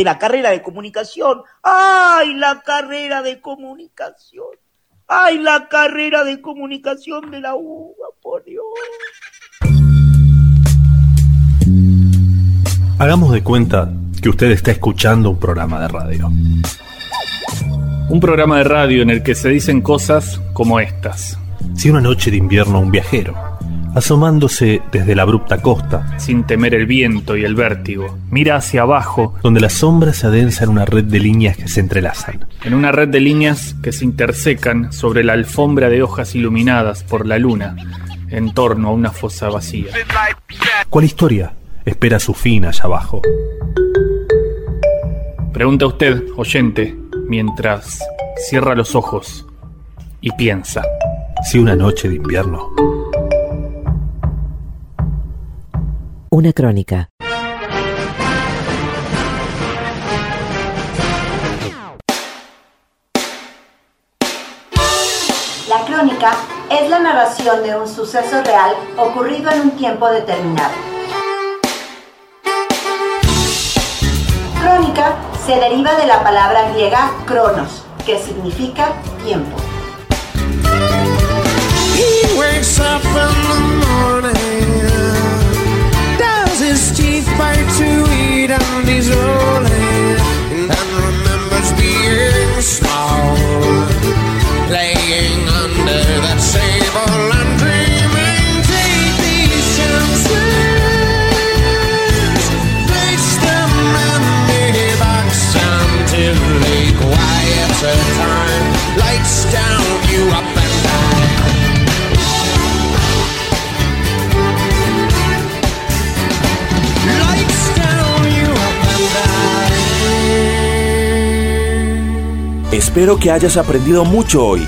de la carrera de comunicación. ¡Ay, la carrera de comunicación! ¡Ay, la carrera de comunicación de la UBA, por Dios! Hagamos de cuenta que usted está escuchando un programa de radio. Un programa de radio en el que se dicen cosas como estas. Si una noche de invierno un viajero, asomándose desde la abrupta costa, sin temer el viento y el vértigo, mira hacia abajo, donde las sombras se adensan en una red de líneas que se entrelazan. En una red de líneas que se intersecan sobre la alfombra de hojas iluminadas por la luna, en torno a una fosa vacía. ¿Cuál historia espera su fin allá abajo? Pregunta usted, oyente, mientras cierra los ojos y piensa. Si una noche de invierno. Una crónica. La crónica es la narración de un suceso real ocurrido en un tiempo determinado. Crónica se deriva de la palabra griega cronos, que significa tiempo. He wakes up in the morning, does his teeth bite to eat, and he's rolling, Espero que hayas aprendido mucho hoy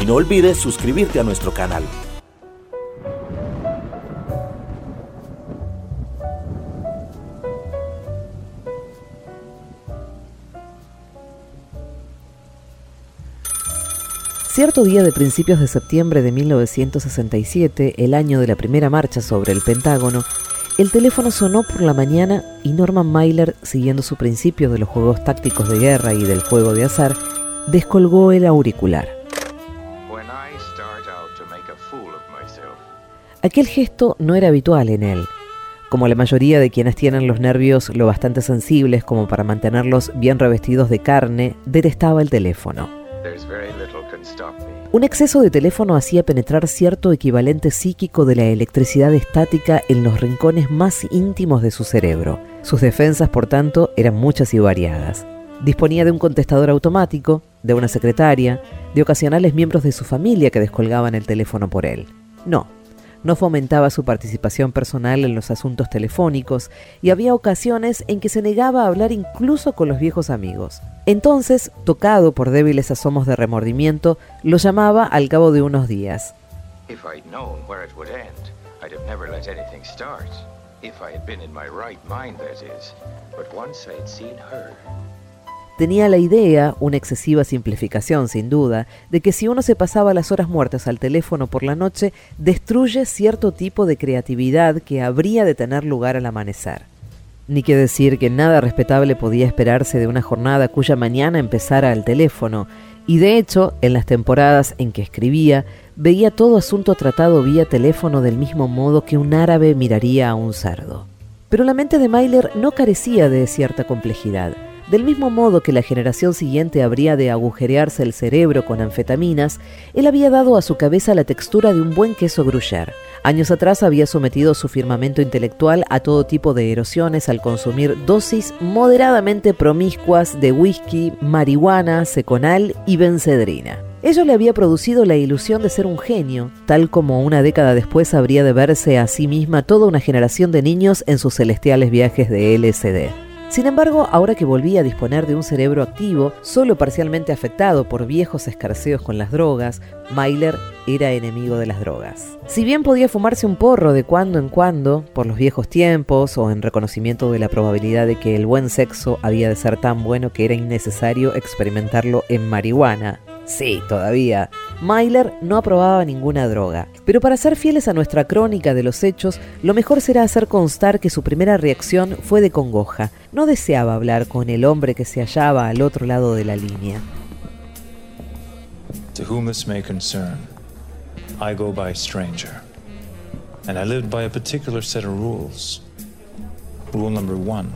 y no olvides suscribirte a nuestro canal. Cierto día de principios de septiembre de 1967, el año de la primera marcha sobre el Pentágono, el teléfono sonó por la mañana y Norman Mailer, siguiendo su principio de los juegos tácticos de guerra y del juego de azar, descolgó el auricular. Aquel gesto no era habitual en él. Como la mayoría de quienes tienen los nervios lo bastante sensibles como para mantenerlos bien revestidos de carne, detestaba el teléfono. Un exceso de teléfono hacía penetrar cierto equivalente psíquico de la electricidad estática en los rincones más íntimos de su cerebro. Sus defensas, por tanto, eran muchas y variadas. Disponía de un contestador automático, de una secretaria, de ocasionales miembros de su familia que descolgaban el teléfono por él. No, no fomentaba su participación personal en los asuntos telefónicos y había ocasiones en que se negaba a hablar incluso con los viejos amigos. Entonces, tocado por débiles asomos de remordimiento, lo llamaba al cabo de unos días. Tenía la idea, una excesiva simplificación sin duda, de que si uno se pasaba las horas muertas al teléfono por la noche, destruye cierto tipo de creatividad que habría de tener lugar al amanecer. Ni que decir que nada respetable podía esperarse de una jornada cuya mañana empezara al teléfono, y de hecho, en las temporadas en que escribía, veía todo asunto tratado vía teléfono del mismo modo que un árabe miraría a un cerdo. Pero la mente de Myler no carecía de cierta complejidad. Del mismo modo que la generación siguiente habría de agujerearse el cerebro con anfetaminas, él había dado a su cabeza la textura de un buen queso gruyère. Años atrás había sometido su firmamento intelectual a todo tipo de erosiones al consumir dosis moderadamente promiscuas de whisky, marihuana, seconal y bencedrina. Ello le había producido la ilusión de ser un genio, tal como una década después habría de verse a sí misma toda una generación de niños en sus celestiales viajes de LSD. Sin embargo, ahora que volvía a disponer de un cerebro activo, solo parcialmente afectado por viejos escarceos con las drogas, Myler era enemigo de las drogas. Si bien podía fumarse un porro de cuando en cuando, por los viejos tiempos o en reconocimiento de la probabilidad de que el buen sexo había de ser tan bueno que era innecesario experimentarlo en marihuana, Sí, todavía. Myler no aprobaba ninguna droga. Pero para ser fieles a nuestra crónica de los hechos, lo mejor será hacer constar que su primera reacción fue de congoja. No deseaba hablar con el hombre que se hallaba al otro lado de la línea. To whom this may concern, I go by stranger. And I lived by a particular set of rules. Rule number one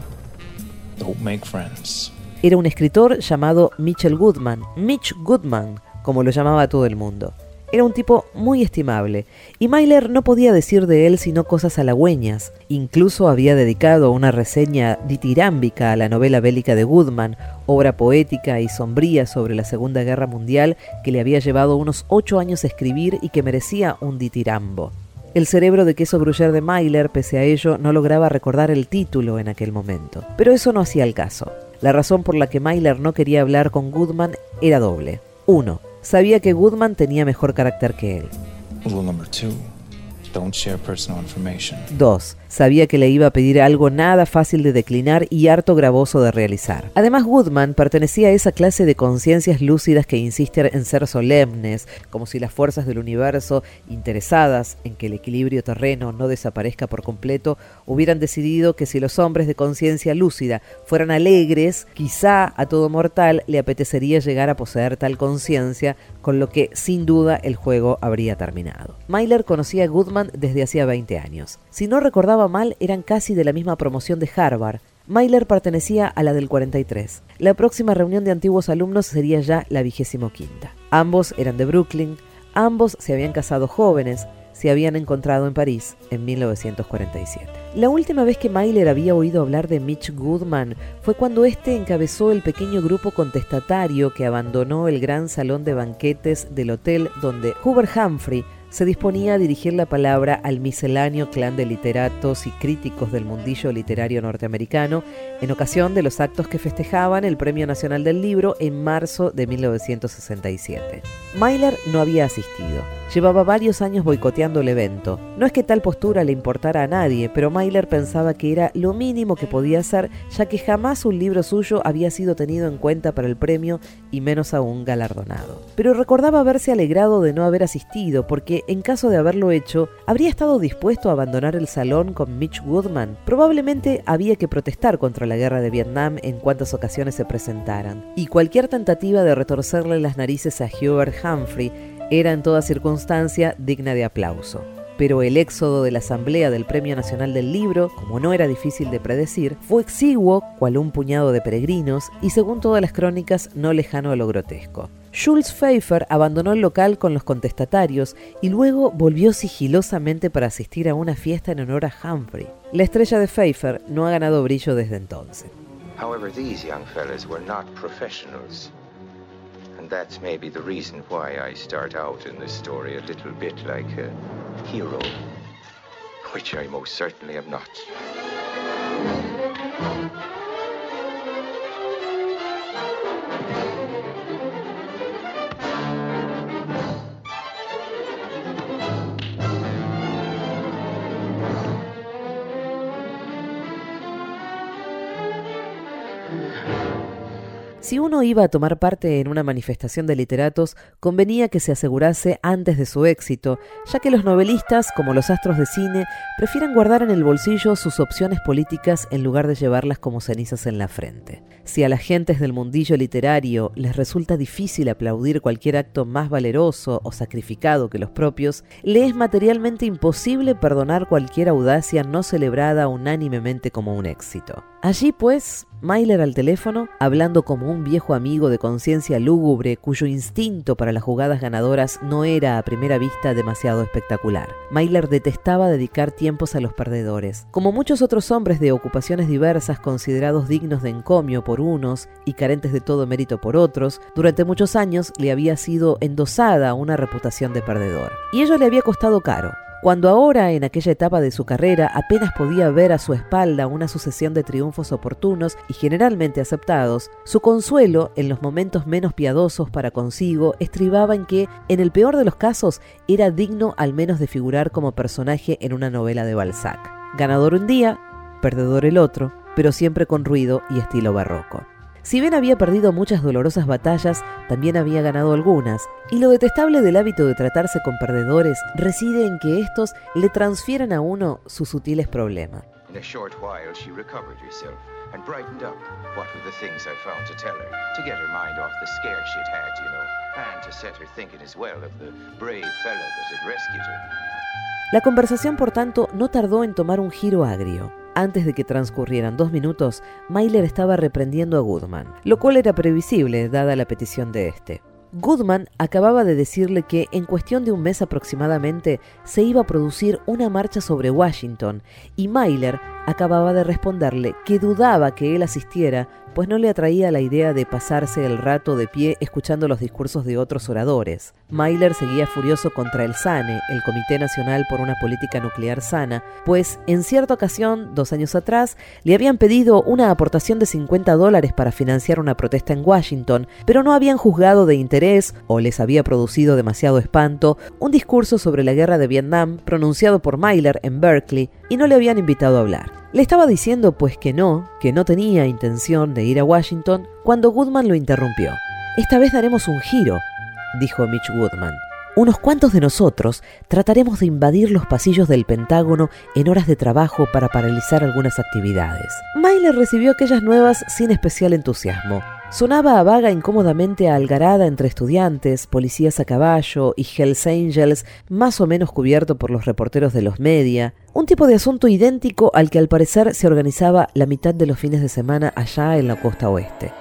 don't make friends. Era un escritor llamado Mitchell Goodman, Mitch Goodman, como lo llamaba todo el mundo. Era un tipo muy estimable, y Myler no podía decir de él sino cosas halagüeñas. Incluso había dedicado una reseña ditirámbica a la novela bélica de Goodman, obra poética y sombría sobre la Segunda Guerra Mundial que le había llevado unos ocho años escribir y que merecía un ditirambo. El cerebro de queso gruyer de Myler, pese a ello, no lograba recordar el título en aquel momento. Pero eso no hacía el caso. La razón por la que Myler no quería hablar con Goodman era doble. Uno, sabía que Goodman tenía mejor carácter que él. Rule number two don't share personal information. 2. Sabía que le iba a pedir algo nada fácil de declinar y harto gravoso de realizar. Además, Goodman pertenecía a esa clase de conciencias lúcidas que insisten en ser solemnes, como si las fuerzas del universo, interesadas en que el equilibrio terreno no desaparezca por completo, hubieran decidido que si los hombres de conciencia lúcida fueran alegres, quizá a todo mortal le apetecería llegar a poseer tal conciencia, con lo que sin duda el juego habría terminado. Myler conocía a Goodman desde hacía 20 años. Si no recordaba mal, eran casi de la misma promoción de Harvard. Myler pertenecía a la del 43. La próxima reunión de antiguos alumnos sería ya la vigésimo quinta. Ambos eran de Brooklyn, ambos se habían casado jóvenes, se habían encontrado en París en 1947. La última vez que Myler había oído hablar de Mitch Goodman fue cuando éste encabezó el pequeño grupo contestatario que abandonó el gran salón de banquetes del hotel donde Hubert Humphrey se disponía a dirigir la palabra al misceláneo clan de literatos y críticos del mundillo literario norteamericano en ocasión de los actos que festejaban el Premio Nacional del Libro en marzo de 1967. Myler no había asistido. Llevaba varios años boicoteando el evento. No es que tal postura le importara a nadie, pero Myler pensaba que era lo mínimo que podía hacer, ya que jamás un libro suyo había sido tenido en cuenta para el premio y menos aún galardonado. Pero recordaba haberse alegrado de no haber asistido, porque en caso de haberlo hecho, habría estado dispuesto a abandonar el salón con Mitch Goodman. Probablemente había que protestar contra la guerra de Vietnam en cuantas ocasiones se presentaran, y cualquier tentativa de retorcerle las narices a Hubert Humphrey era en toda circunstancia digna de aplauso. Pero el éxodo de la Asamblea del Premio Nacional del Libro, como no era difícil de predecir, fue exiguo, cual un puñado de peregrinos, y según todas las crónicas, no lejano a lo grotesco. Jules Pfeiffer abandonó el local con los contestatarios y luego volvió sigilosamente para asistir a una fiesta en honor a Humphrey. La estrella de Pfeiffer no ha ganado brillo desde entonces. However, these young were not. And that's maybe the reason why I start out in this story a little bit like a hero, which I most certainly am not. Si uno iba a tomar parte en una manifestación de literatos, convenía que se asegurase antes de su éxito, ya que los novelistas, como los astros de cine, prefieren guardar en el bolsillo sus opciones políticas en lugar de llevarlas como cenizas en la frente. Si a las gentes del mundillo literario les resulta difícil aplaudir cualquier acto más valeroso o sacrificado que los propios, le es materialmente imposible perdonar cualquier audacia no celebrada unánimemente como un éxito. Allí, pues, Myler al teléfono, hablando como un viejo amigo de conciencia lúgubre cuyo instinto para las jugadas ganadoras no era a primera vista demasiado espectacular. Myler detestaba dedicar tiempos a los perdedores. Como muchos otros hombres de ocupaciones diversas considerados dignos de encomio por unos y carentes de todo mérito por otros, durante muchos años le había sido endosada una reputación de perdedor. Y ello le había costado caro. Cuando ahora, en aquella etapa de su carrera, apenas podía ver a su espalda una sucesión de triunfos oportunos y generalmente aceptados, su consuelo, en los momentos menos piadosos para consigo, estribaba en que, en el peor de los casos, era digno al menos de figurar como personaje en una novela de Balzac. Ganador un día, perdedor el otro, pero siempre con ruido y estilo barroco. Si bien había perdido muchas dolorosas batallas, también había ganado algunas, y lo detestable del hábito de tratarse con perdedores reside en que estos le transfieren a uno sus sutiles problemas. In a short while, she recovered herself and brightened up. What were the things I found to tell her? To get her mind off the scare she'd had, you know, and to set her thinking as well of the brave fellow that had rescued her. La conversación, por tanto, no tardó en tomar un giro agrio. Antes de que transcurrieran dos minutos, Myler estaba reprendiendo a Goodman, lo cual era previsible dada la petición de este. Goodman acababa de decirle que en cuestión de un mes aproximadamente se iba a producir una marcha sobre Washington y Myler acababa de responderle que dudaba que él asistiera pues no le atraía la idea de pasarse el rato de pie escuchando los discursos de otros oradores. Myler seguía furioso contra el SANE, el Comité Nacional por una Política Nuclear Sana, pues en cierta ocasión, dos años atrás, le habían pedido una aportación de 50 dólares para financiar una protesta en Washington, pero no habían juzgado de interés o les había producido demasiado espanto un discurso sobre la guerra de Vietnam pronunciado por Myler en Berkeley y no le habían invitado a hablar. Le estaba diciendo pues que no, que no tenía intención de ir a Washington, cuando Goodman lo interrumpió. Esta vez daremos un giro, dijo Mitch Goodman. Unos cuantos de nosotros trataremos de invadir los pasillos del Pentágono en horas de trabajo para paralizar algunas actividades. Myler recibió aquellas nuevas sin especial entusiasmo. Sonaba a vaga incómodamente a algarada entre estudiantes, policías a caballo y Hells Angels, más o menos cubierto por los reporteros de los media, un tipo de asunto idéntico al que al parecer se organizaba la mitad de los fines de semana allá en la costa oeste.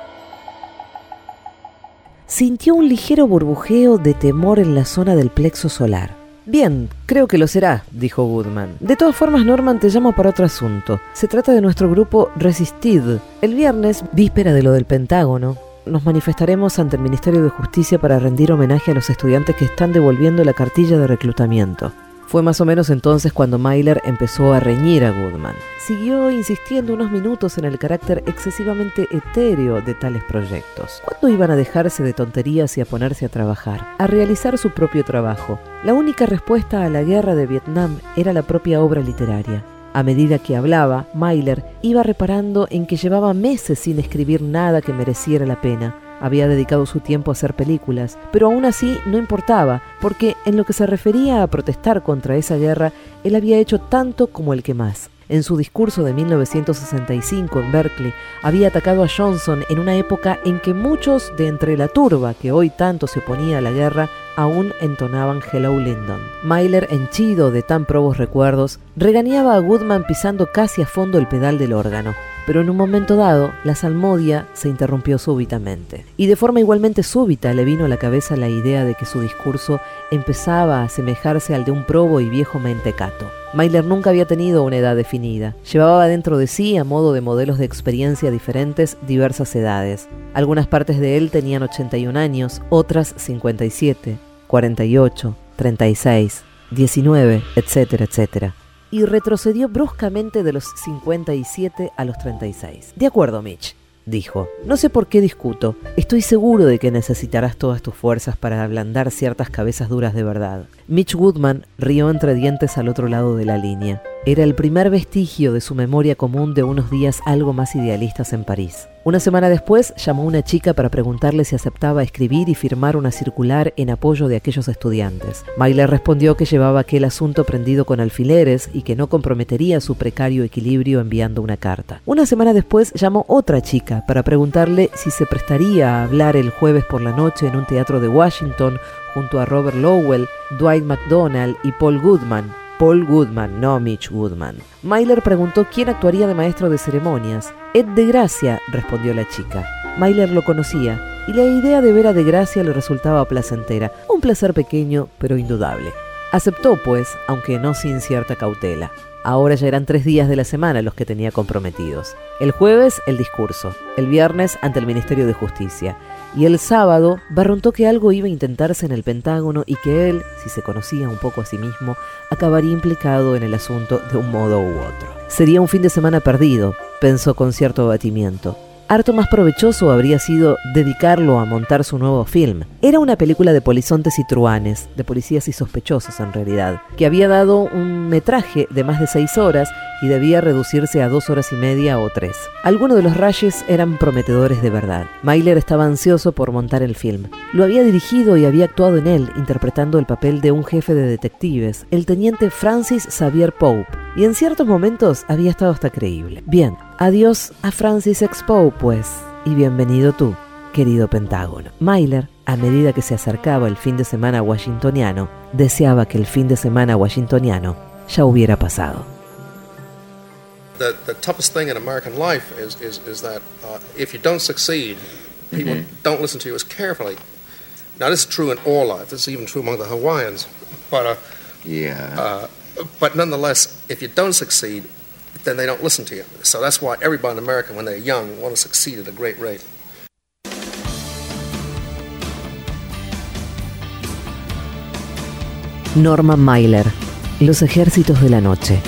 Sintió un ligero burbujeo de temor en la zona del plexo solar. Bien, creo que lo será, dijo Goodman. De todas formas, Norman, te llamo para otro asunto. Se trata de nuestro grupo Resistid. El viernes, víspera de lo del Pentágono, nos manifestaremos ante el Ministerio de Justicia para rendir homenaje a los estudiantes que están devolviendo la cartilla de reclutamiento. Fue más o menos entonces cuando Myler empezó a reñir a Goodman. Siguió insistiendo unos minutos en el carácter excesivamente etéreo de tales proyectos. ¿Cuándo iban a dejarse de tonterías y a ponerse a trabajar? A realizar su propio trabajo. La única respuesta a la guerra de Vietnam era la propia obra literaria. A medida que hablaba, Myler iba reparando en que llevaba meses sin escribir nada que mereciera la pena. Había dedicado su tiempo a hacer películas, pero aún así no importaba, porque en lo que se refería a protestar contra esa guerra, él había hecho tanto como el que más. En su discurso de 1965 en Berkeley, había atacado a Johnson en una época en que muchos de entre la turba que hoy tanto se oponía a la guerra aún entonaban Hello Lyndon. Myler, henchido de tan probos recuerdos, regañaba a Goodman pisando casi a fondo el pedal del órgano. Pero en un momento dado, la salmodia se interrumpió súbitamente. Y de forma igualmente súbita le vino a la cabeza la idea de que su discurso empezaba a asemejarse al de un probo y viejo mentecato. Myler nunca había tenido una edad definida. Llevaba dentro de sí, a modo de modelos de experiencia diferentes, diversas edades. Algunas partes de él tenían 81 años, otras 57, 48, 36, 19, etcétera, etcétera y retrocedió bruscamente de los 57 a los 36. De acuerdo, Mitch, dijo. No sé por qué discuto. Estoy seguro de que necesitarás todas tus fuerzas para ablandar ciertas cabezas duras de verdad. Mitch Woodman rió entre dientes al otro lado de la línea. Era el primer vestigio de su memoria común de unos días algo más idealistas en París. Una semana después llamó a una chica para preguntarle si aceptaba escribir y firmar una circular en apoyo de aquellos estudiantes. Myler respondió que llevaba aquel asunto prendido con alfileres y que no comprometería su precario equilibrio enviando una carta. Una semana después llamó otra chica para preguntarle si se prestaría a hablar el jueves por la noche en un teatro de Washington junto a Robert Lowell, Dwight McDonald y Paul Goodman, Paul Goodman, no Mitch Goodman. Myler preguntó quién actuaría de maestro de ceremonias. Ed de Gracia, respondió la chica. Myler lo conocía y la idea de ver a de Gracia le resultaba placentera, un placer pequeño pero indudable. Aceptó, pues, aunque no sin cierta cautela. Ahora ya eran tres días de la semana los que tenía comprometidos. El jueves, el discurso. El viernes, ante el Ministerio de Justicia. Y el sábado, barruntó que algo iba a intentarse en el Pentágono y que él, si se conocía un poco a sí mismo, acabaría implicado en el asunto de un modo u otro. Sería un fin de semana perdido, pensó con cierto abatimiento. Harto más provechoso habría sido dedicarlo a montar su nuevo film. Era una película de polizontes y truanes, de policías y sospechosos en realidad, que había dado un metraje de más de seis horas y debía reducirse a dos horas y media o tres. Algunos de los rayes eran prometedores de verdad. Myler estaba ansioso por montar el film. Lo había dirigido y había actuado en él, interpretando el papel de un jefe de detectives, el teniente Francis Xavier Pope, y en ciertos momentos había estado hasta creíble. Bien, adiós a Francis. Pope, pues, y bienvenido tú, querido Pentágono. Myler, a medida que se acercaba el fin de semana washingtoniano, deseaba que el fin de semana washingtoniano ya hubiera pasado. the, the toughest thing in American life is, is, is that uh, if you don't succeed, people don't listen to you as carefully. Now, this is true in all life. This is even true among the Hawaiians. But, uh, Yeah. uh, but nonetheless, if you don't succeed, then they don't listen to you. So that's why everybody in America, when they're young, want to succeed at a great rate. Norman Mailer, Los Ejércitos de la Noche.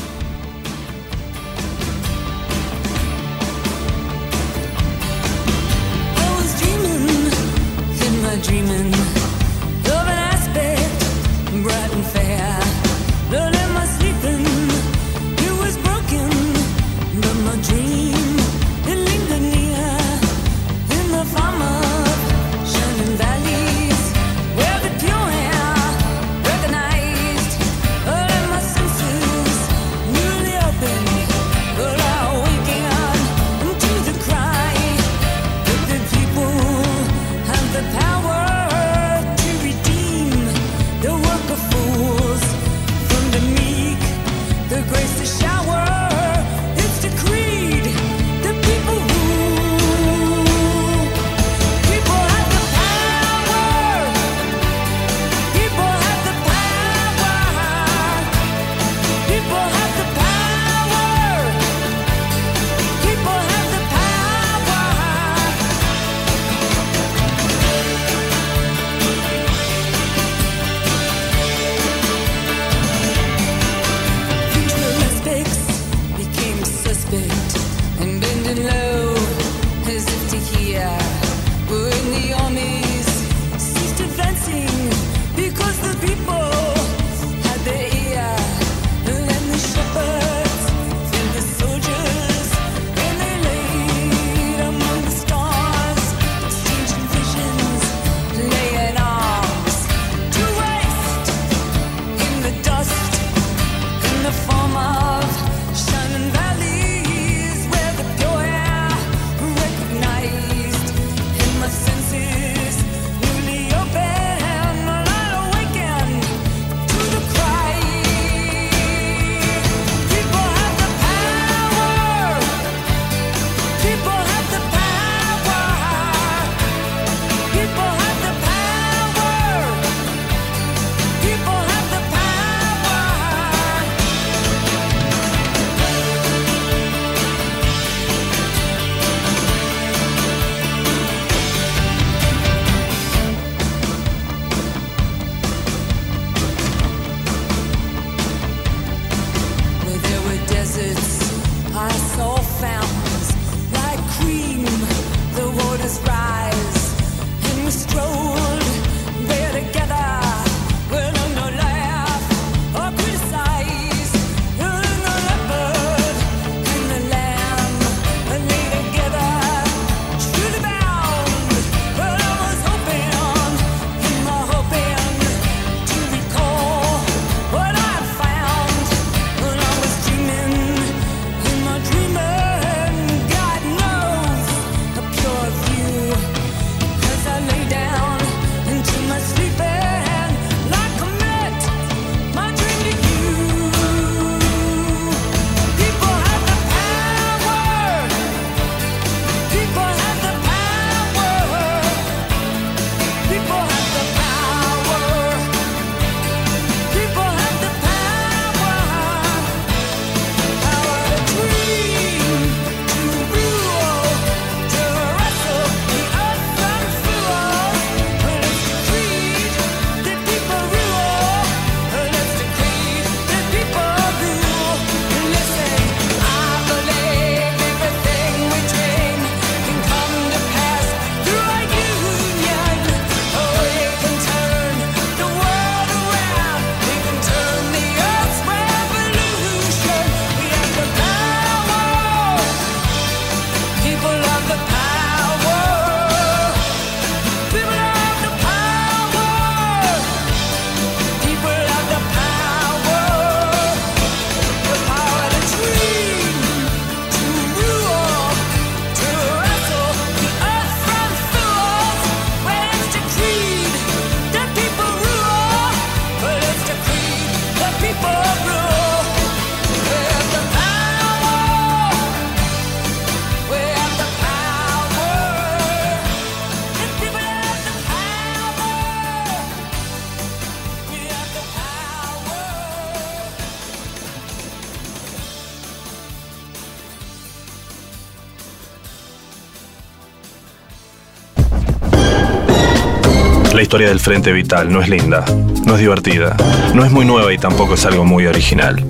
Historia del Frente Vital no es linda, no es divertida, no es muy nueva y tampoco es algo muy original.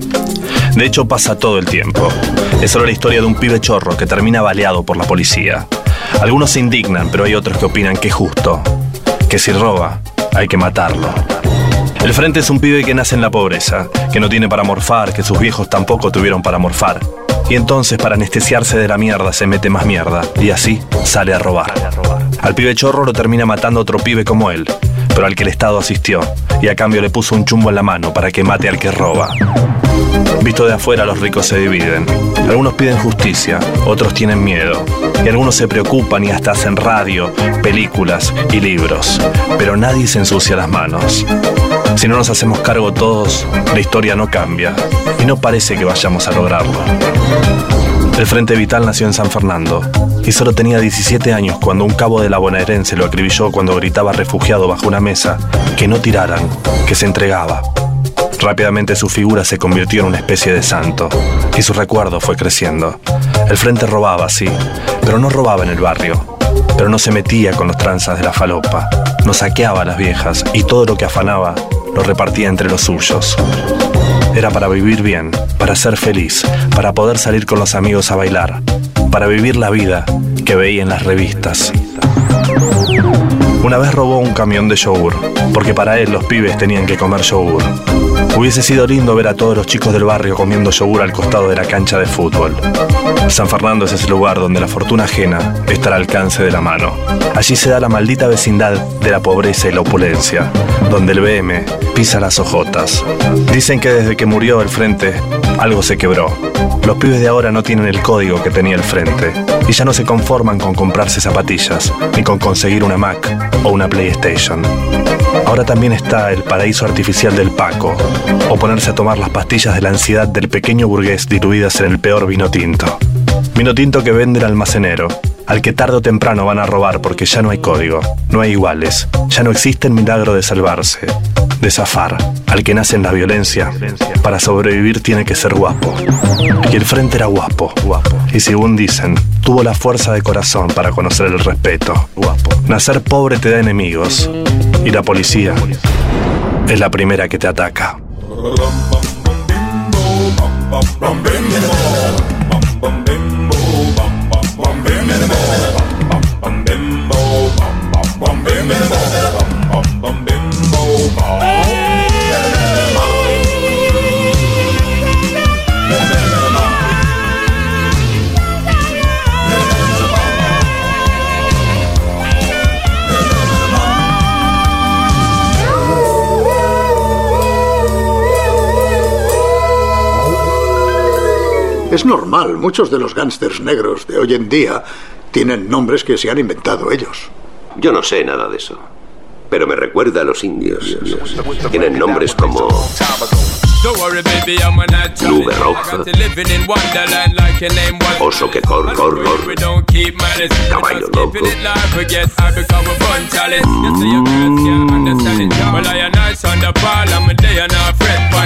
De hecho, pasa todo el tiempo. Es solo la historia de un pibe chorro que termina baleado por la policía. Algunos se indignan, pero hay otros que opinan que es justo, que si roba, hay que matarlo. El Frente es un pibe que nace en la pobreza, que no tiene para morfar, que sus viejos tampoco tuvieron para morfar. Y entonces, para anestesiarse de la mierda, se mete más mierda, y así sale a robar. Al pibe chorro lo termina matando otro pibe como él, pero al que el Estado asistió, y a cambio le puso un chumbo en la mano para que mate al que roba. Visto de afuera, los ricos se dividen. Algunos piden justicia, otros tienen miedo. Y algunos se preocupan y hasta hacen radio, películas y libros. Pero nadie se ensucia las manos. Si no nos hacemos cargo todos, la historia no cambia. Y no parece que vayamos a lograrlo. El Frente Vital nació en San Fernando y solo tenía 17 años cuando un cabo de la bonaerense lo acribilló cuando gritaba refugiado bajo una mesa que no tiraran, que se entregaba. Rápidamente su figura se convirtió en una especie de santo y su recuerdo fue creciendo. El frente robaba, sí, pero no robaba en el barrio. Pero no se metía con los tranzas de la falopa, no saqueaba a las viejas y todo lo que afanaba lo repartía entre los suyos. Era para vivir bien, para ser feliz, para poder salir con los amigos a bailar, para vivir la vida que veía en las revistas. Una vez robó un camión de yogur, porque para él los pibes tenían que comer yogur. Hubiese sido lindo ver a todos los chicos del barrio comiendo yogur al costado de la cancha de fútbol. San Fernando es ese lugar donde la fortuna ajena está al alcance de la mano. Allí se da la maldita vecindad de la pobreza y la opulencia, donde el BM pisa las ojotas. Dicen que desde que murió el frente, algo se quebró. Los pibes de ahora no tienen el código que tenía el frente y ya no se conforman con comprarse zapatillas ni con conseguir una Mac o una PlayStation. Ahora también está el paraíso artificial del Paco o ponerse a tomar las pastillas de la ansiedad del pequeño burgués diluidas en el peor vino tinto. Vino tinto que vende el almacenero, al que tarde o temprano van a robar porque ya no hay código, no hay iguales, ya no existe el milagro de salvarse, de zafar. Al que nace en la violencia, para sobrevivir tiene que ser guapo. Y el frente era guapo, guapo. Y según dicen, tuvo la fuerza de corazón para conocer el respeto. Guapo. Nacer pobre te da enemigos. Y la policía es la primera que te ataca. Normal, muchos de los gángsters negros de hoy en día tienen nombres que se han inventado ellos. Yo no sé nada de eso. Pero me recuerda a los indios. Tienen nombres como Nube roja, oso que cor, cor, cor, caballo loco.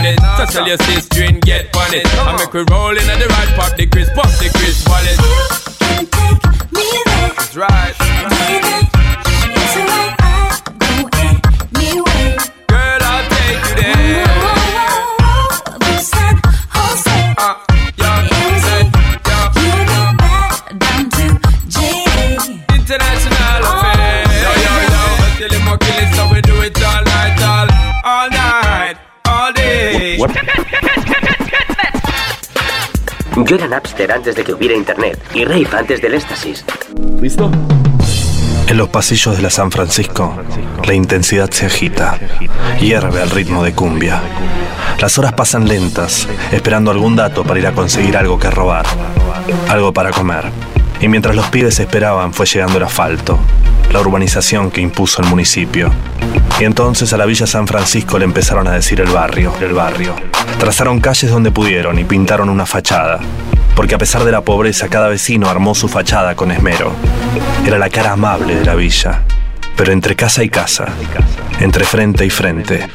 on it. So tell your sister and get on it. I make we roll in at the right pop the crisp, pop the crisp wallet. You can take me there. That's right. Day. Yo era Napster antes de que hubiera internet y Rafe antes del éxtasis. ¿Listo? En los pasillos de la San Francisco, la intensidad se agita, hierve al ritmo de cumbia. Las horas pasan lentas, esperando algún dato para ir a conseguir algo que robar, algo para comer. Y mientras los pibes esperaban fue llegando el asfalto, la urbanización que impuso el municipio. Y entonces a la Villa San Francisco le empezaron a decir el barrio, el barrio. Trazaron calles donde pudieron y pintaron una fachada. Porque a pesar de la pobreza, cada vecino armó su fachada con esmero. Era la cara amable de la villa. Pero entre casa y casa, entre frente y frente,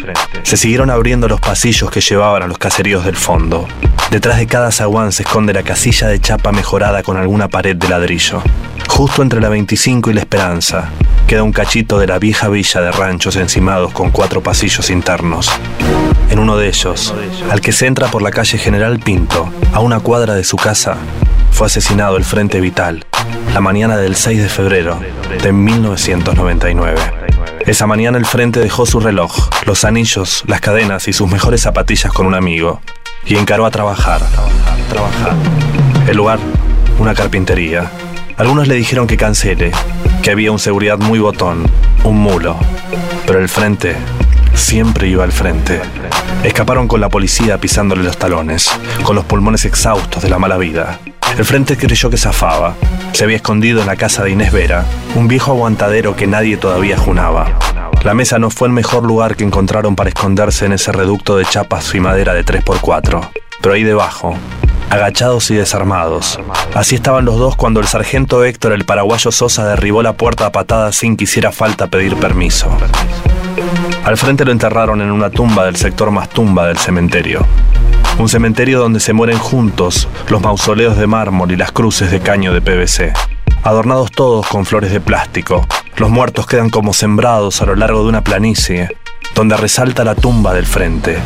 se siguieron abriendo los pasillos que llevaban a los caseríos del fondo. Detrás de cada zaguán se esconde la casilla de chapa mejorada con alguna pared de ladrillo. Justo entre la 25 y la Esperanza, queda un cachito de la vieja villa de ranchos encimados con cuatro pasillos internos. En uno de ellos, al que se entra por la calle General Pinto, a una cuadra de su casa, fue asesinado el Frente Vital la mañana del 6 de febrero de 1999. Esa mañana el Frente dejó su reloj, los anillos, las cadenas y sus mejores zapatillas con un amigo y encaró a trabajar, trabajar. El lugar, una carpintería. Algunos le dijeron que cancele, que había un seguridad muy botón, un mulo. Pero el frente siempre iba al frente. Escaparon con la policía pisándole los talones, con los pulmones exhaustos de la mala vida. El frente creyó que zafaba. Se había escondido en la casa de Inés Vera, un viejo aguantadero que nadie todavía junaba. La mesa no fue el mejor lugar que encontraron para esconderse en ese reducto de chapas y madera de 3x4. Pero ahí debajo, agachados y desarmados. Así estaban los dos cuando el sargento Héctor el paraguayo Sosa derribó la puerta a patadas sin que hiciera falta pedir permiso. Al frente lo enterraron en una tumba del sector más tumba del cementerio. Un cementerio donde se mueren juntos los mausoleos de mármol y las cruces de caño de PVC. Adornados todos con flores de plástico, los muertos quedan como sembrados a lo largo de una planicie, donde resalta la tumba del frente,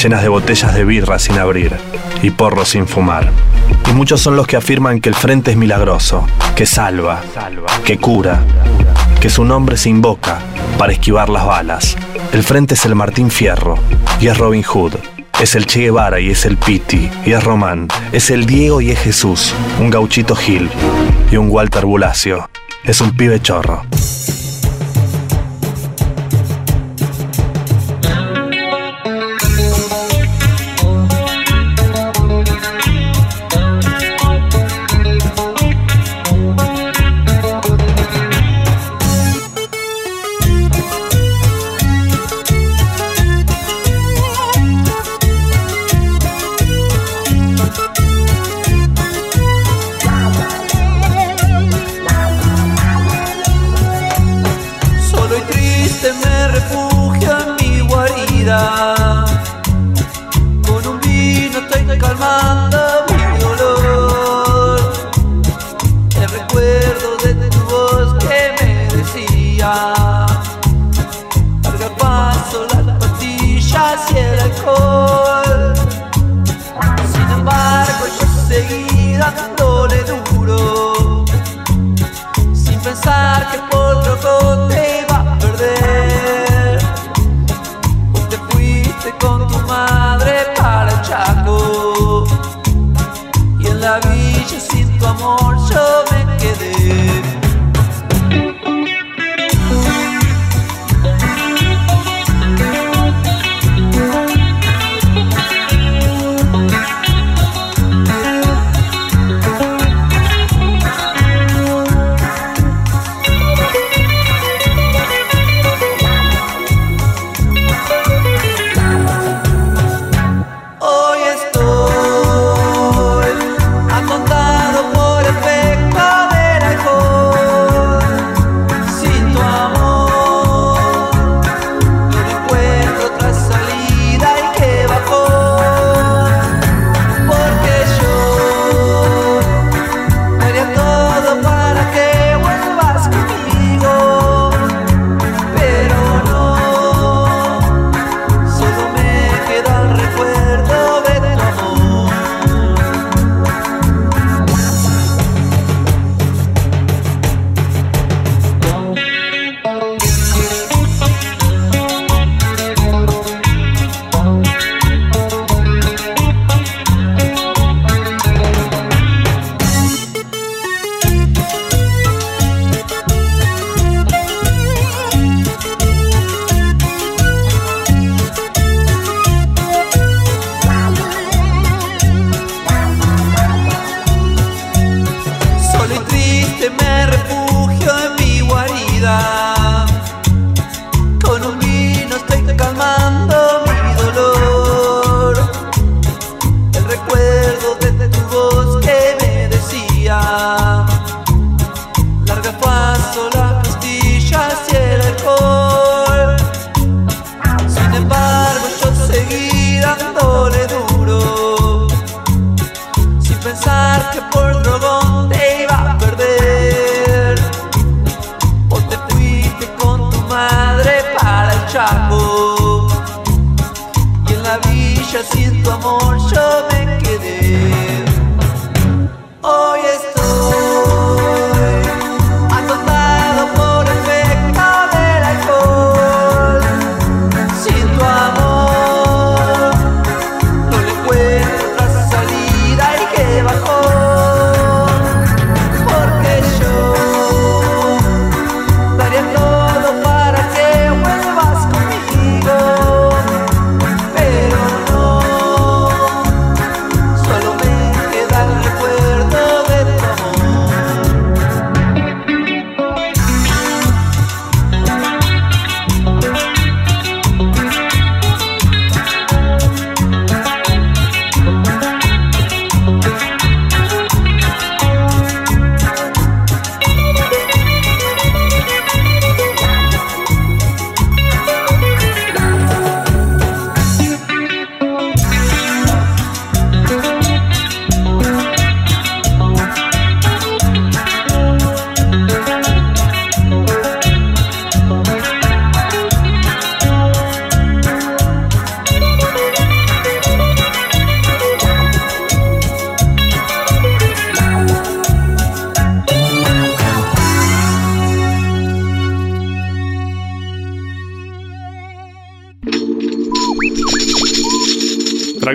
llenas de botellas de birra sin abrir y porros sin fumar. Y muchos son los que afirman que el frente es milagroso, que salva, que cura, que su nombre se invoca para esquivar las balas. El frente es el Martín Fierro y es Robin Hood. Es el Che Guevara y es el Piti y es Román. Es el Diego y es Jesús. Un gauchito Gil y un Walter Bulacio. Es un pibe chorro.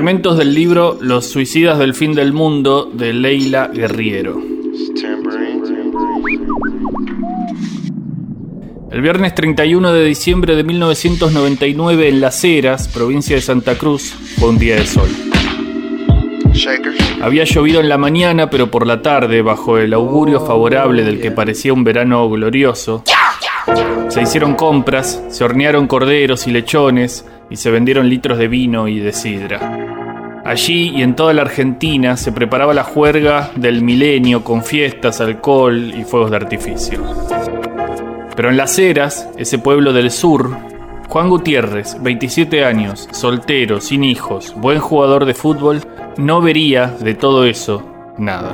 Fragmentos del libro Los suicidas del fin del mundo de Leila Guerriero. El viernes 31 de diciembre de 1999 en Las Heras, provincia de Santa Cruz, fue un día de sol. Había llovido en la mañana, pero por la tarde, bajo el augurio favorable del que parecía un verano glorioso, se hicieron compras, se hornearon corderos y lechones y se vendieron litros de vino y de sidra. Allí y en toda la Argentina se preparaba la juerga del milenio con fiestas, alcohol y fuegos de artificio. Pero en Las Heras, ese pueblo del sur, Juan Gutiérrez, 27 años, soltero, sin hijos, buen jugador de fútbol, no vería de todo eso nada.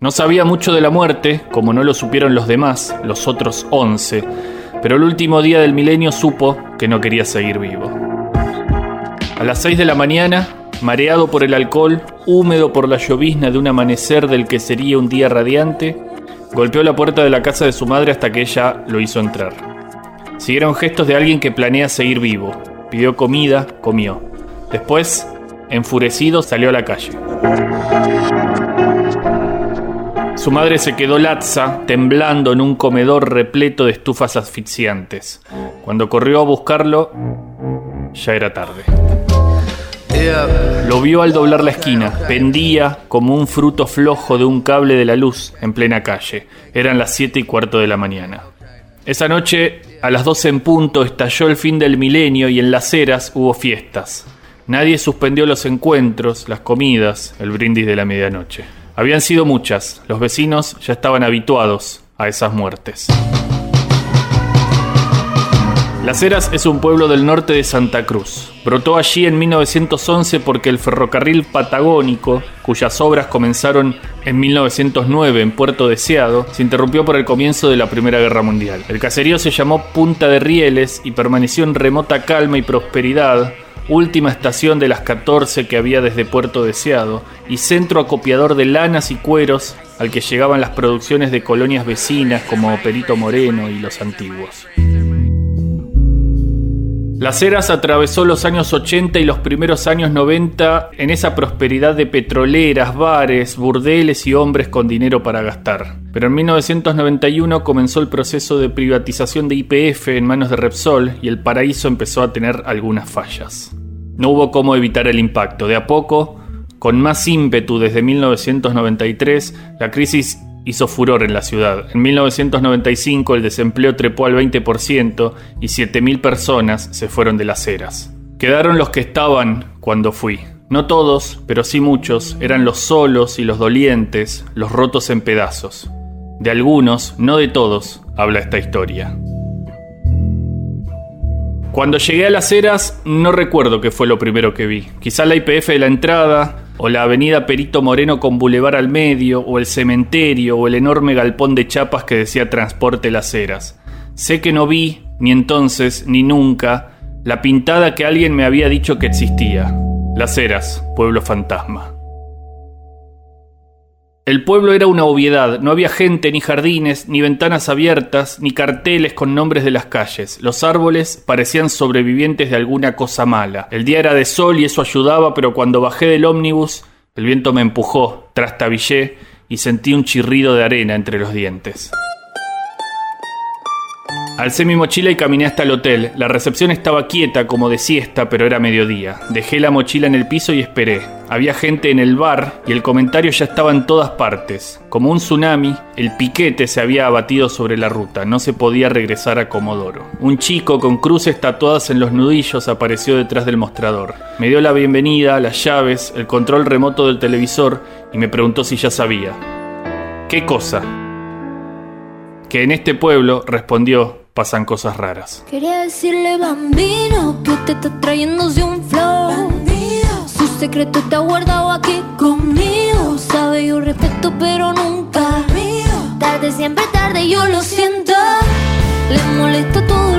No sabía mucho de la muerte, como no lo supieron los demás, los otros 11, pero el último día del milenio supo que no quería seguir vivo. A las 6 de la mañana, mareado por el alcohol, húmedo por la llovizna de un amanecer del que sería un día radiante, golpeó la puerta de la casa de su madre hasta que ella lo hizo entrar. Siguieron gestos de alguien que planea seguir vivo. Pidió comida, comió. Después, enfurecido, salió a la calle. Su madre se quedó latza, temblando en un comedor repleto de estufas asfixiantes. Cuando corrió a buscarlo, ya era tarde. Lo vio al doblar la esquina, pendía como un fruto flojo de un cable de la luz en plena calle. Eran las siete y cuarto de la mañana. Esa noche, a las 12 en punto, estalló el fin del milenio y en las eras hubo fiestas. Nadie suspendió los encuentros, las comidas, el brindis de la medianoche. Habían sido muchas, los vecinos ya estaban habituados a esas muertes. Las Heras es un pueblo del norte de Santa Cruz. Brotó allí en 1911 porque el ferrocarril patagónico, cuyas obras comenzaron en 1909 en Puerto Deseado, se interrumpió por el comienzo de la Primera Guerra Mundial. El caserío se llamó Punta de Rieles y permaneció en remota calma y prosperidad, última estación de las 14 que había desde Puerto Deseado y centro acopiador de lanas y cueros al que llegaban las producciones de colonias vecinas como Perito Moreno y los antiguos. Las Heras atravesó los años 80 y los primeros años 90 en esa prosperidad de petroleras, bares, burdeles y hombres con dinero para gastar. Pero en 1991 comenzó el proceso de privatización de IPF en manos de Repsol y el paraíso empezó a tener algunas fallas. No hubo cómo evitar el impacto. De a poco, con más ímpetu desde 1993, la crisis hizo furor en la ciudad. En 1995 el desempleo trepó al 20% y 7.000 personas se fueron de las eras. Quedaron los que estaban cuando fui. No todos, pero sí muchos, eran los solos y los dolientes, los rotos en pedazos. De algunos, no de todos, habla esta historia. Cuando llegué a las eras, no recuerdo qué fue lo primero que vi. Quizá la IPF de la entrada, o la avenida Perito Moreno con bulevar al medio, o el cementerio, o el enorme galpón de chapas que decía Transporte Las Heras. Sé que no vi, ni entonces, ni nunca, la pintada que alguien me había dicho que existía. Las Heras, pueblo fantasma. El pueblo era una obviedad, no había gente, ni jardines, ni ventanas abiertas, ni carteles con nombres de las calles. Los árboles parecían sobrevivientes de alguna cosa mala. El día era de sol y eso ayudaba, pero cuando bajé del ómnibus, el viento me empujó, trastabillé y sentí un chirrido de arena entre los dientes. Alcé mi mochila y caminé hasta el hotel. La recepción estaba quieta, como de siesta, pero era mediodía. Dejé la mochila en el piso y esperé. Había gente en el bar y el comentario ya estaba en todas partes. Como un tsunami, el piquete se había abatido sobre la ruta. No se podía regresar a Comodoro. Un chico con cruces tatuadas en los nudillos apareció detrás del mostrador. Me dio la bienvenida, las llaves, el control remoto del televisor y me preguntó si ya sabía. ¿Qué cosa? Que en este pueblo, respondió, pasan cosas raras. Quería decirle bambino que usted está trayéndose un flow. Su secreto está guardado aquí conmigo. Sabe, yo respeto, pero nunca. Tarde, siempre tarde, yo lo siento. Le molesta todo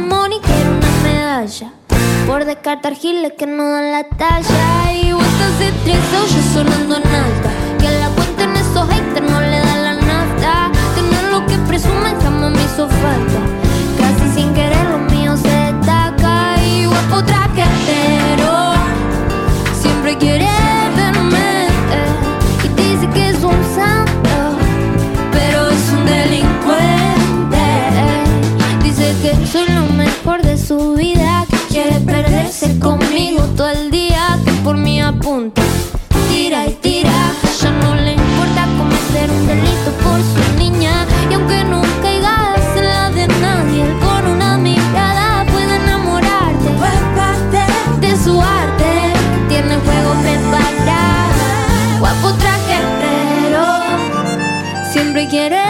Y quiero una medalla. Por descartar giles que no dan la talla. Y vueltas de tres yo sonando en alta. Que a la cuenta en esos haters no le da la nafta. Tener lo que presumen jamás me hizo falta. Casi sin querer lo mío se destaca. Y guapo traquetero. Siempre quiere su vida. Que quiere perderse conmigo todo el día. Que por mí apunta. Tira y tira. Ya no le importa cometer un delito por su niña. Y aunque nunca caigas en la de nadie, él con una mirada puede enamorarte. De su arte. Tiene el juego preparado. Guapo traquetero. Siempre quiere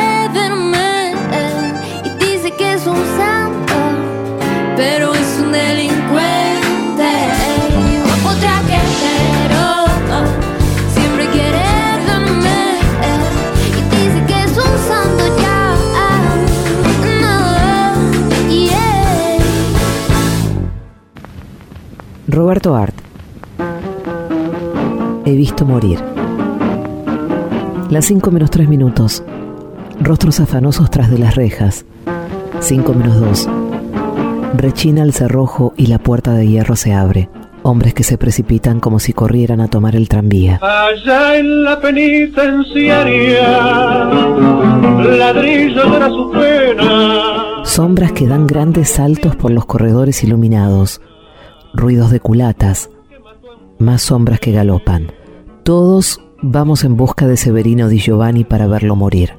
Roberto Art. He visto morir. Las 5 menos 3 minutos. Rostros afanosos tras de las rejas. 5 menos 2. Rechina el cerrojo y la puerta de hierro se abre. Hombres que se precipitan como si corrieran a tomar el tranvía. Allá en la penitenciaria, ladrillos era su pena. Sombras que dan grandes saltos por los corredores iluminados. Ruidos de culatas. Más sombras que galopan. Todos vamos en busca de Severino Di Giovanni para verlo morir.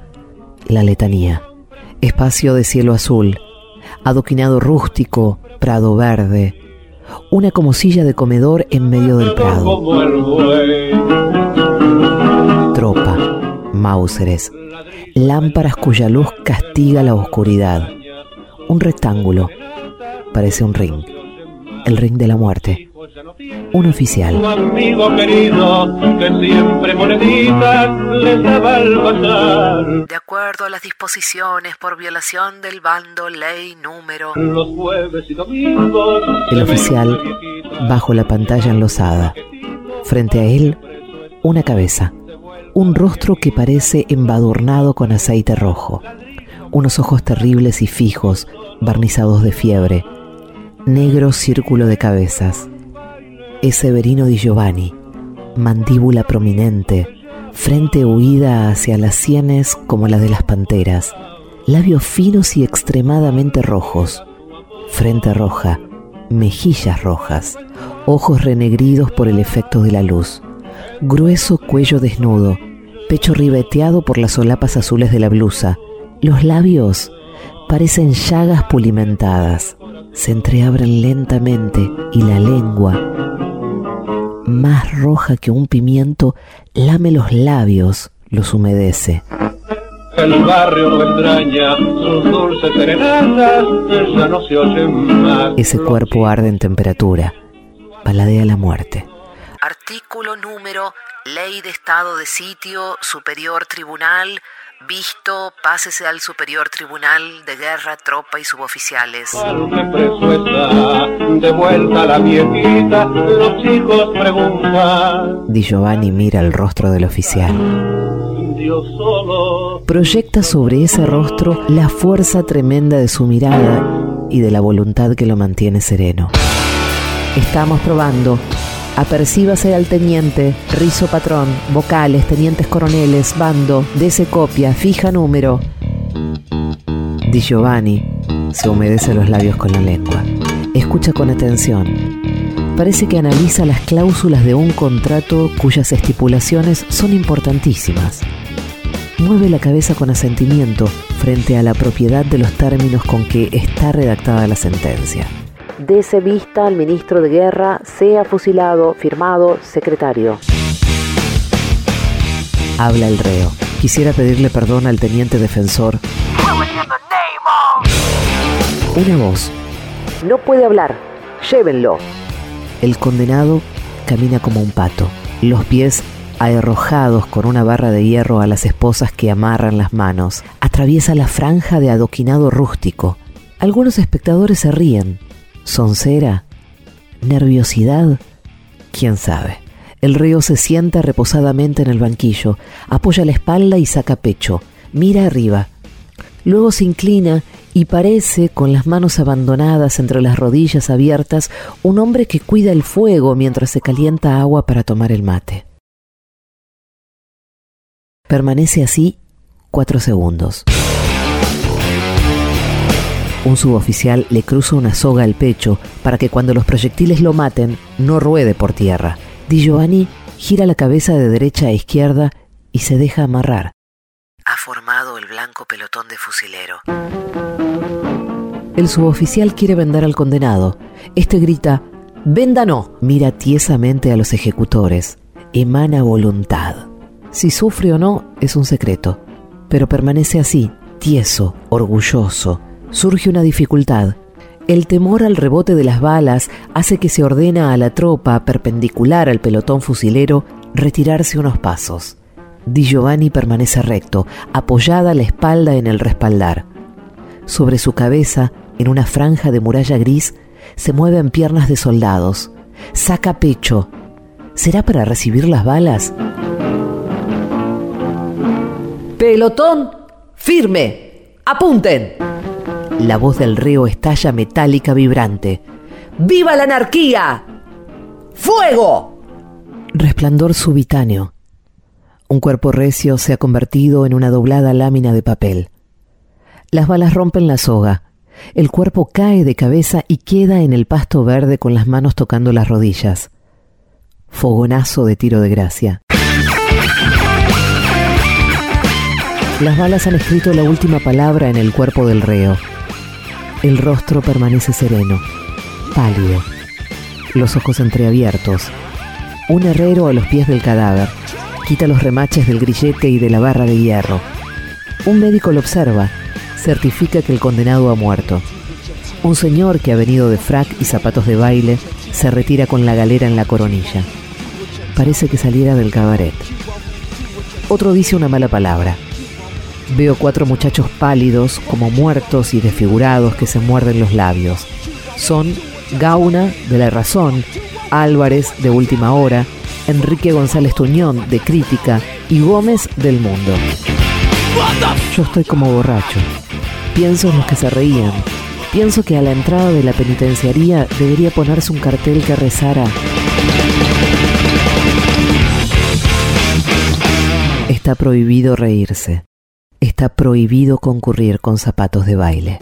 La letanía. Espacio de cielo azul. Adoquinado rústico, prado verde. Una como silla de comedor en medio del prado. Tropa, Mauseres, lámparas cuya luz castiga la oscuridad. Un rectángulo, parece un ring, el ring de la muerte. Un oficial, amigo querido, que siempre moneditas les daba al bazar. De acuerdo a las disposiciones por violación del bando ley número. Los jueves y domingos. el oficial bajo la pantalla enlosada. Frente a él, una cabeza, un rostro que parece embadurnado con aceite rojo, unos ojos terribles y fijos, barnizados de fiebre, negro círculo de cabezas. Es Severino di Giovanni, mandíbula prominente, frente huida hacia las sienes como la de las panteras, labios finos y extremadamente rojos, frente roja, mejillas rojas, ojos renegridos por el efecto de la luz, grueso cuello desnudo, pecho ribeteado por las solapas azules de la blusa, los labios parecen llagas pulimentadas, se entreabren lentamente y la lengua, más roja que un pimiento, lame los labios, los humedece. El barrio no extraña sus dulces serenatas, ya no se oyen más. Ese cuerpo arde en temperatura, paladea la muerte. Artículo número Ley de Estado de Sitio, Superior Tribunal, visto, pásese al Superior Tribunal de Guerra, Tropa y Suboficiales. Que preso está, de vuelta la viejita, los hijos preguntan. Di Giovanni mira el rostro del oficial. Dios solo. Proyecta sobre ese rostro la fuerza tremenda de su mirada y de la voluntad que lo mantiene sereno. Estamos probando. Apercíbase al teniente, rizo patrón, vocales, tenientes coroneles, bando, dese copia, fija número. Di Giovanni se humedece los labios con la lengua. Escucha con atención. Parece que analiza las cláusulas de un contrato cuyas estipulaciones son importantísimas. Mueve la cabeza con asentimiento frente a la propiedad de los términos con que está redactada la sentencia. Dese vista al ministro de Guerra, sea fusilado, firmado, secretario. Habla el reo. Quisiera pedirle perdón al teniente defensor. Una voz. No puede hablar. Llévenlo. El condenado camina como un pato, los pies aherrojados con una barra de hierro a las esposas que amarran las manos. Atraviesa la franja de adoquinado rústico. Algunos espectadores se ríen. ¿Soncera? ¿Nerviosidad? ¿Quién sabe? El reo se sienta reposadamente en el banquillo, apoya la espalda y saca pecho, mira arriba. Luego se inclina y parece, con las manos abandonadas entre las rodillas abiertas, un hombre que cuida el fuego mientras se calienta agua para tomar el mate. Permanece así cuatro segundos. Un suboficial le cruza una soga al pecho para que cuando los proyectiles lo maten no ruede por tierra. Di Giovanni gira la cabeza de derecha a izquierda y se deja amarrar. Ha formado el blanco pelotón de fusilero. El suboficial quiere vender al condenado. Este grita, ¡Venda no! Mira tiesamente a los ejecutores. Emana voluntad. Si sufre o no es un secreto. Pero permanece así, tieso, orgulloso. Surge una dificultad. El temor al rebote de las balas hace que se ordena a la tropa perpendicular al pelotón fusilero retirarse unos pasos. Di Giovanni permanece recto, apoyada la espalda en el respaldar. Sobre su cabeza, en una franja de muralla gris, se mueven piernas de soldados. Saca pecho. ¿Será para recibir las balas? Pelotón, firme. Apunten. La voz del reo estalla metálica vibrante. ¡Viva la anarquía! ¡Fuego! Resplandor subitáneo. Un cuerpo recio se ha convertido en una doblada lámina de papel. Las balas rompen la soga. El cuerpo cae de cabeza y queda en el pasto verde con las manos tocando las rodillas. Fogonazo de tiro de gracia. Las balas han escrito la última palabra en el cuerpo del reo. El rostro permanece sereno, pálido, los ojos entreabiertos. Un herrero a los pies del cadáver quita los remaches del grillete y de la barra de hierro. Un médico lo observa, certifica que el condenado ha muerto. Un señor que ha venido de frac y zapatos de baile se retira con la galera en la coronilla. Parece que saliera del cabaret. Otro dice una mala palabra. Veo cuatro muchachos pálidos, como muertos y desfigurados, que se muerden los labios. Son Gauna, de la Razón, Álvarez, de Última Hora, Enrique González Tuñón, de Crítica, y Gómez, del Mundo. Yo estoy como borracho. Pienso en los que se reían. Pienso que a la entrada de la penitenciaría debería ponerse un cartel que rezara Está prohibido reírse. Está prohibido concurrir con zapatos de baile.